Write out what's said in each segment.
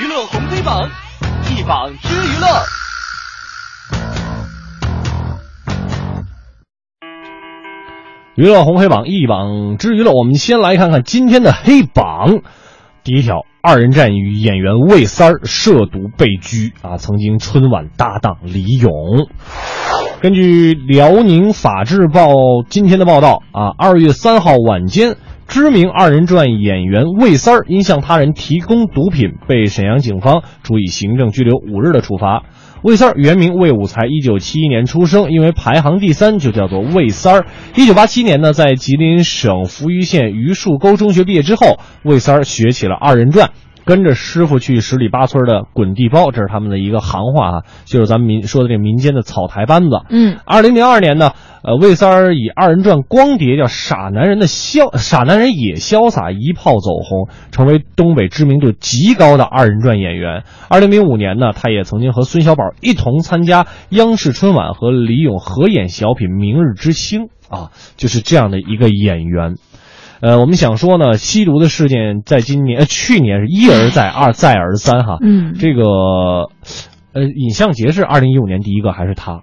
娱乐红黑榜，一榜之娱乐。娱乐红黑榜一榜之娱乐，我们先来看看今天的黑榜。第一条，二人战与演员魏三儿涉毒被拘啊，曾经春晚搭档李咏。根据辽宁法制报今天的报道啊，二月三号晚间，知名二人转演员魏三儿因向他人提供毒品，被沈阳警方处以行政拘留五日的处罚。魏三儿原名魏武才，一九七一年出生，因为排行第三，就叫做魏三儿。一九八七年呢，在吉林省扶余县榆树沟中学毕业之后，魏三儿学起了二人转。跟着师傅去十里八村的滚地包，这是他们的一个行话啊，就是咱们民说的这民间的草台班子。嗯，二零零二年呢，呃，魏三儿以二人转光碟叫《傻男人的潇傻男人也潇洒》一炮走红，成为东北知名度极高的二人转演员。二零零五年呢，他也曾经和孙小宝一同参加央视春晚和李咏合演小品《明日之星》啊，就是这样的一个演员。呃，我们想说呢，吸毒的事件在今年、呃去年是一而再、二再而三哈。嗯这个，呃，尹相杰是二零一五年第一个还是他？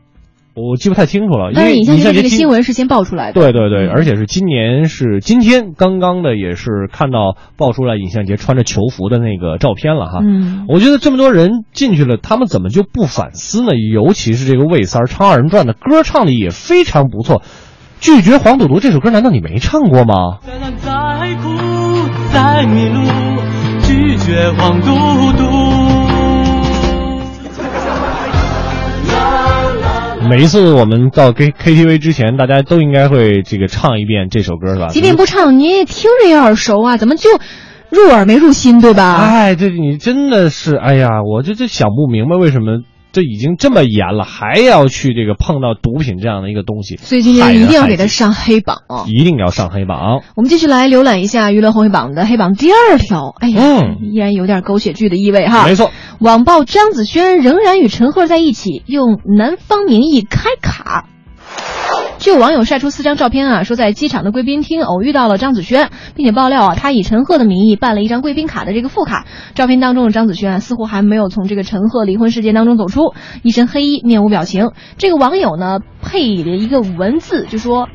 我记不太清楚了。因但是为尹相杰这个新闻是先爆出来的。对对对，嗯而且是今年是今天刚刚的，也是看到爆出来尹相杰穿着球服的那个照片了哈。嗯，我觉得这么多人进去了，他们怎么就不反思呢？尤其是这个魏三儿唱二人转的歌唱的也非常不错，《拒绝黄赌毒》这首歌难道你没唱过吗？再难再苦再迷路，拒绝黄赌毒。每一次我们到 K K T V 之前，大家都应该会这个唱一遍这首歌是吧？即便不唱，你也听着也耳熟啊，怎么就入耳没入心，对吧？哎，这你真的是，哎呀，我这这想不明白为什么这已经这么严了，还要去这个碰到毒品这样的一个东西，所以今天一定要给他上黑榜。一定要上黑榜。我们继续来浏览一下娱乐红黑榜的黑榜第二条。哎呀，嗯依然有点狗血剧的意味哈。没错，网曝张子萱仍然与陈赫在一起，用男方名义开卡。就有网友晒出四张照片啊，说在机场的贵宾厅偶遇到了张子萱，并且爆料啊，他以陈赫的名义办了一张贵宾卡的这个副卡。照片当中的张子萱啊，似乎还没有从这个陈赫离婚事件当中走出，一身黑衣，面无表情。这个网友呢配了一个文字，就说。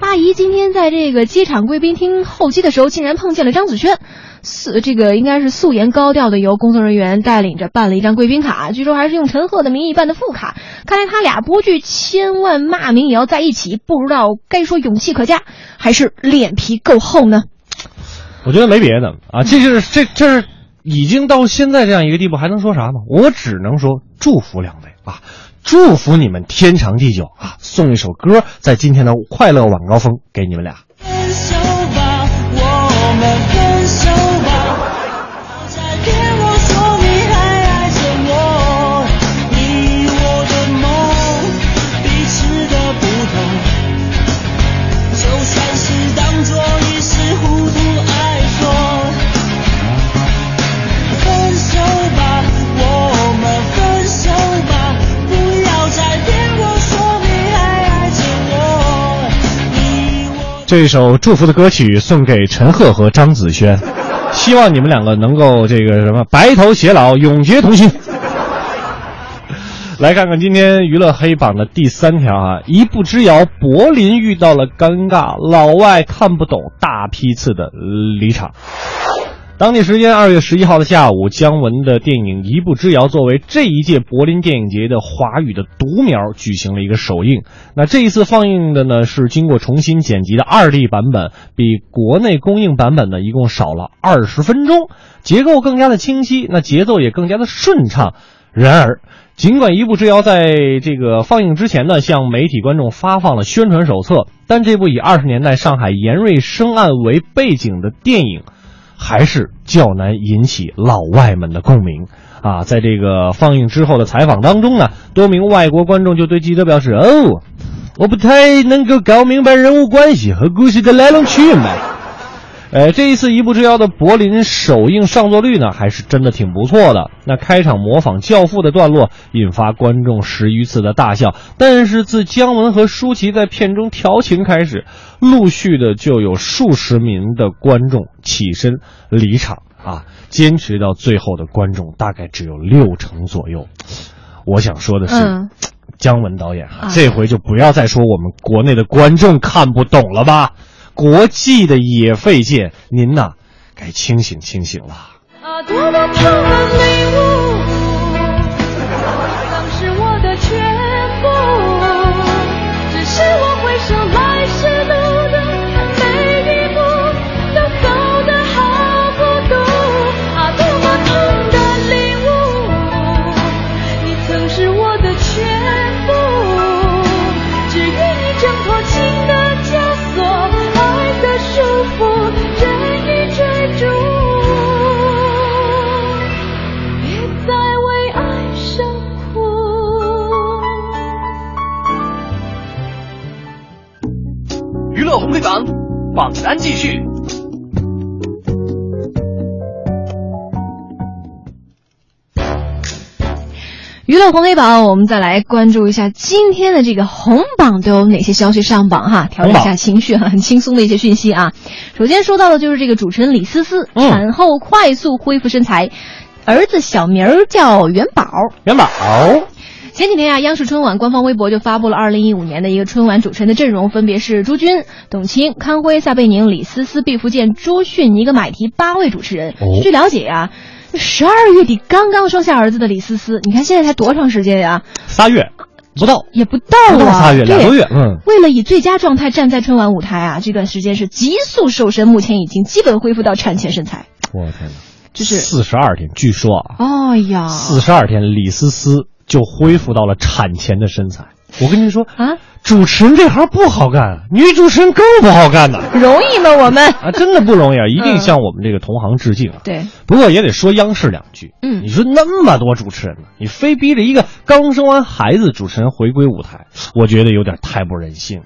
阿姨今天在这个机场贵宾厅候机的时候，竟然碰见了张子萱，素这个应该是素颜高调的由工作人员带领着办了一张贵宾卡，据说还是用陈赫的名义办的副卡。看来他俩不惧千万骂名也要在一起，不知道该说勇气可嘉还是脸皮够厚呢？我觉得没别的啊，这就是这这是已经到现在这样一个地步，还能说啥吗？我只能说祝福两位啊，祝福你们天长地久啊！送一首歌，在今天的快乐晚高峰给你们俩。这首祝福的歌曲送给陈赫和张子萱，希望你们两个能够这个什么白头偕老，永结同心。来看看今天娱乐黑榜的第三条啊，一步之遥，柏林遇到了尴尬，老外看不懂，大批次的离场。当地时间二月十一号的下午，姜文的电影《一步之遥》作为这一届柏林电影节的华语的独苗举行了一个首映。那这一次放映的呢是经过重新剪辑的二 D 版本，比国内公映版本呢一共少了二十分钟，结构更加的清晰，那节奏也更加的顺畅。然而，尽管《一步之遥》在这个放映之前呢，向媒体观众发放了宣传手册，但这部以二十年代上海严瑞生案为背景的电影。还是较难引起老外们的共鸣啊！在这个放映之后的采访当中呢，多名外国观众就对记者表示：“哦，我不太能够搞明白人物关系和故事的来龙去脉。”呃，这一次《一步之遥》的柏林首映上座率呢，还是真的挺不错的。那开场模仿《教父》的段落，引发观众十余次的大笑。但是自姜文和舒淇在片中调情开始，陆续的就有数十名的观众起身离场啊，坚持到最后的观众大概只有六成左右。我想说的是，嗯姜文导演这回就不要再说我们国内的观众看不懂了吧？国际的也费劲，您呐，该清醒清醒了。啊，多么娱乐红黑榜，我们再来关注一下今天的这个红榜都有哪些消息上榜哈，调整一下情绪哈，很轻松的一些讯息啊。首先说到的就是这个主持人李思思，嗯产后快速恢复身材，儿子小名儿叫元宝。元宝，前几天啊，央视春晚官方微博就发布了二零一五年的一个春晚主持人的阵容，分别是朱军、董卿、康辉、撒贝宁、李思思、毕福剑、朱迅、尼格买提八位主持人。哦据了解啊，十二月底刚刚生下儿子的李思思，你看现在才多长时间呀、仨月不到，也不到啊，仨月，俩对多月，嗯，为了以最佳状态站在春晚舞台啊，这段时间是急速瘦身，目前已经基本恢复到产前身材。我的天哪，就是四十二天，据说啊，哎呀，四十二天，李思思就恢复到了产前的身材。我跟您说啊，主持人这行不好干，女主持人更不好干呐，容易吗？我们 啊，真的不容易啊，一定嗯向我们这个同行致敬啊。对，不过也得说央视两句。嗯你说那么多主持人呢，你非逼着一个刚生完孩子主持人回归舞台，我觉得有点太不人性，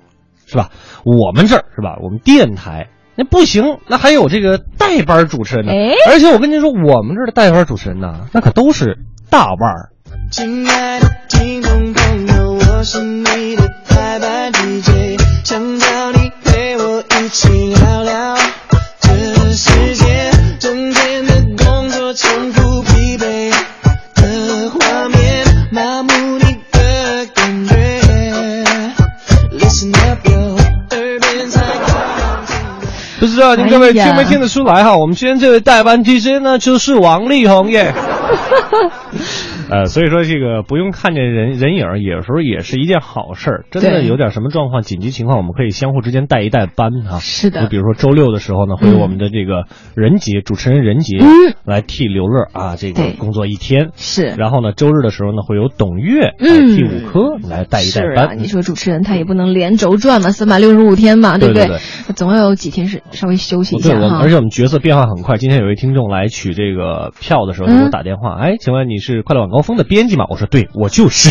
是吧？我们这儿是吧？我们电台那不行，那还有这个代班主持人呢。哎而且我跟您说，我们这儿的代班主持人呢，那可都是大腕儿。亲爱的听众我是你的代班 DJ，想找你陪我一起聊聊这世界，整天的工作重复疲惫的画面，麻木你的感觉。Listen up yo，耳边才刚听。不知道您各位听没听得出来哈？我们今天这位代班 DJ 呢，就是王力宏耶。呃，所以说这个不用看见人人影，有时候也是一件好事儿。真的有点什么状况、紧急情况，我们可以相互之间带一带班啊。是的就比如说周六的时候呢，会有我们的这个任杰、主持人任杰嗯来替刘乐啊这个工作一天。是。然后呢，周日的时候呢，会有董月来嗯替五科来带一带班。是啊，你说主持人他也不能连轴转嘛，三百六十五天嘛，不对对对那总要有几天是稍微休息一，下哈。我们而且我们角色变化很快。今天有位听众来取这个票的时候，就给我嗯打电话，哎，请问你是《快乐晚高峰》的编辑嘛？我说对，我就是。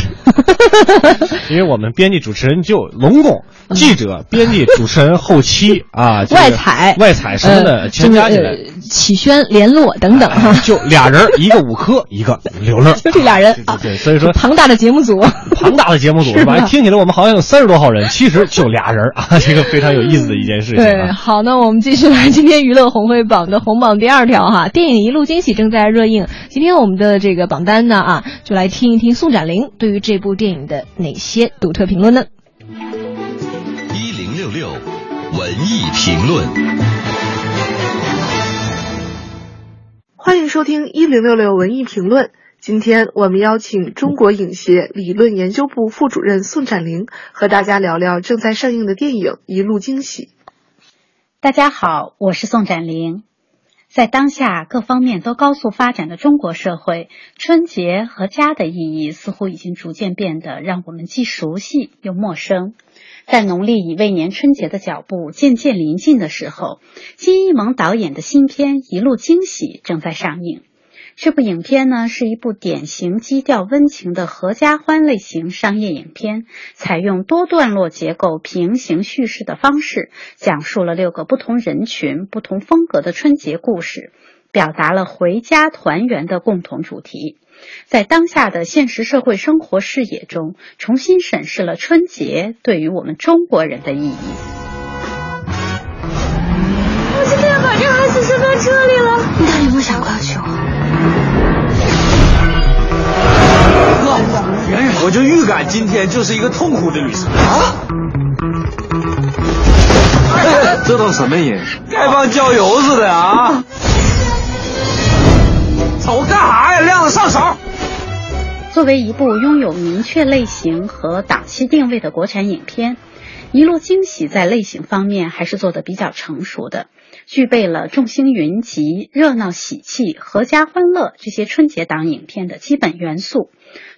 因为我们编辑主持人就龙工、记者、编辑、主持人、后期 啊，这个外采、外采什么的呃全加起来启轩、联络等等哈哎，就俩人，一个五科，一个刘乐，就这俩人对对对，所以说庞大的节目组。庞大的节目组是吧？听起来我们好像有三十多号人，其实就俩人啊，这个非常有意思的一件事情对，啊。好，那我们继续来今天娱乐红会榜的红榜第二条哈，电影《一路惊喜》正在热映。今天我们的这个榜单呢啊，就来听一听宋展玲对于这部电影的哪些独特评论呢？一零六六文艺评论。欢迎收听一零六六文艺评论。今天我们邀请中国影协理论研究部副主任宋展玲和大家聊聊正在上映的电影《一路惊喜》。大家好，我是宋展玲。在当下各方面都高速发展的中国社会，春节和家的意义似乎已经逐渐变得让我们既熟悉又陌生。在农历乙未年春节的脚步渐渐临近的时候，金一萌导演的新片《一路惊喜》正在上映。这部影片呢是一部典型基调温情的合家欢类型商业影片，采用多段落结构、平行叙事的方式，讲述了六个不同人群、不同风格的春节故事，表达了回家团圆的共同主题。在当下的现实社会生活视野中，重新审视了春节对于我们中国人的意义。我今天把这孩子扔在车里了，你到底有没有想过我？感今天就是一个痛苦的旅程啊！这都什么人？该帮郊游似的啊！瞅干啥呀？亮子上手！作为一部拥有明确类型和档期定位的国产影片，《一路惊喜》在类型方面还是做得比较成熟的，具备了众星云集、热闹喜气、阖家欢乐这些春节档影片的基本元素。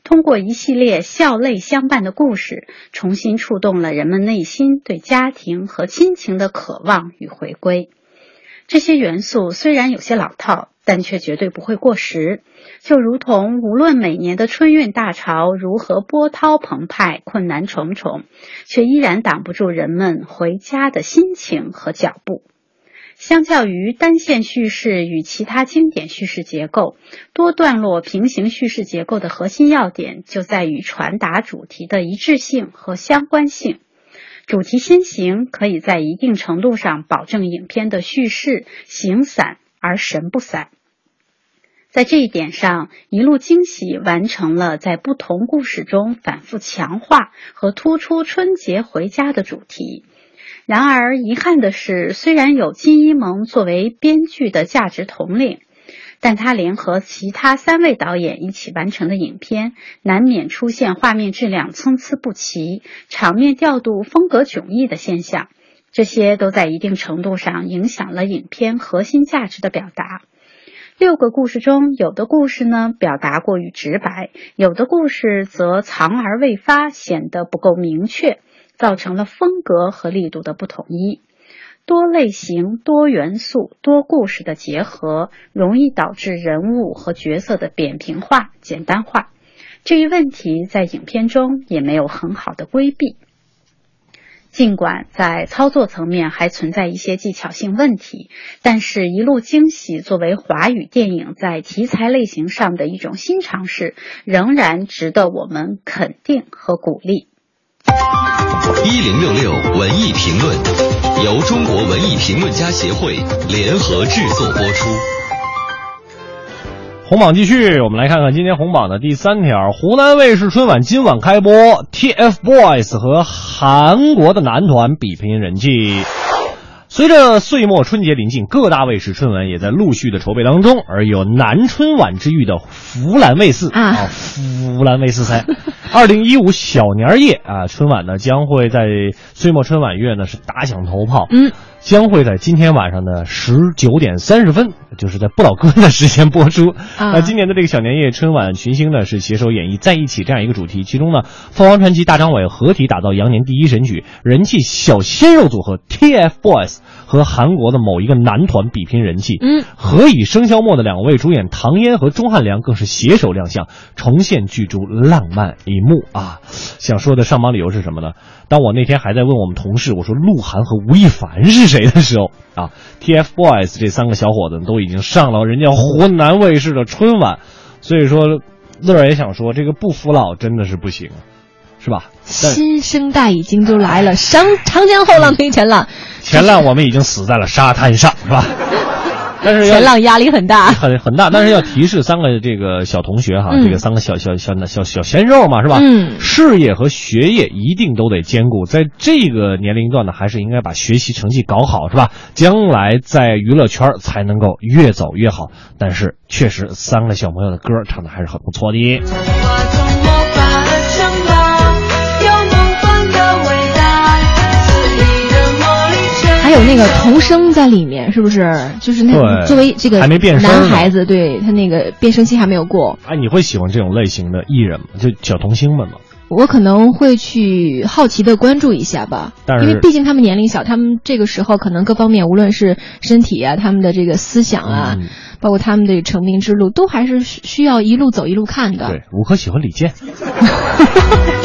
通过一系列笑泪相伴的故事，重新触动了人们内心对家庭和亲情的渴望与回归。这些元素虽然有些老套，但却绝对不会过时。就如同无论每年的春运大潮如何波涛澎湃、困难重重，却依然挡不住人们回家的心情和脚步。相较于单线叙事与其他经典叙事结构，多段落平行叙事结构的核心要点就在于传达主题的一致性和相关性。主题先行可以在一定程度上保证影片的叙事形散而神不散。在这一点上，一路惊喜完成了在不同故事中反复强化和突出春节回家的主题。然而，遗憾的是，虽然有金一萌作为编剧的价值统领，但他联合其他三位导演一起完成的影片，难免出现画面质量参差不齐、场面调度风格迥异的现象。这些都在一定程度上影响了影片核心价值的表达。六个故事中，有的故事呢表达过于直白，有的故事则藏而未发，显得不够明确。造成了风格和力度的不统一，多类型、多元素、多故事的结合，容易导致人物和角色的扁平化、简单化。这一问题在影片中也没有很好的规避。尽管在操作层面还存在一些技巧性问题，但是一路惊喜作为华语电影在题材类型上的一种新尝试，仍然值得我们肯定和鼓励。一零六六文艺评论由中国文艺评论家协会联合制作播出。红榜继续，我们来看看今天红榜的第三条：湖南卫视春晚今晚开播，TFBOYS 和韩国的男团比拼人气。随着岁末春节临近，各大卫视春晚也在陆续的筹备当中，而有南春晚之誉的湖南卫视啊。湖南卫视猜，二零一五小年夜啊，春晚呢将会在岁末春晚月呢是打响头炮，嗯，将会在今天晚上的十九点三十分，就是在不老歌的时间播出。啊。那今年的这个小年夜春晚群星呢是携手演绎在一起这样一个主题，其中呢凤凰传奇、大张伟合体打造羊年第一神曲，人气小鲜肉组合 TFBOYS 和韩国的某一个男团比拼人气。嗯，何以笙箫默的两位主演唐嫣和钟汉良更是携手亮相，重现剧中浪漫一幕啊！想说的上榜理由是什么呢？当我那天还在问我们同事，我说鹿晗和吴亦凡是谁的时候啊，TFBOYS 这三个小伙子都已经上了人家湖南卫视的春晚，所以说乐儿也想说，这个不服老真的是不行，是吧？新生代已经都来了，长长江后浪推前浪，前浪我们已经死在了沙滩上，是吧？但是前浪压力很大。很很大，但是要提示三个这个小同学哈，嗯这个三个小小小小小鲜肉嘛，是吧？嗯事业和学业一定都得兼顾，在这个年龄段呢，还是应该把学习成绩搞好，是吧？将来在娱乐圈才能够越走越好。但是确实，三个小朋友的歌唱的还是很不错的。有那个童声在里面，是不是？就是那作为这个还没变声男孩子，对他那个变声期还没有过。哎，你会喜欢这种类型的艺人吗？就小童星们吗？我可能会去好奇的关注一下吧，因为毕竟他们年龄小，他们这个时候可能各方面，无论是身体啊，他们的这个思想啊，嗯包括他们的成名之路，都还是需需要一路走一路看的。对，吴科喜欢李健。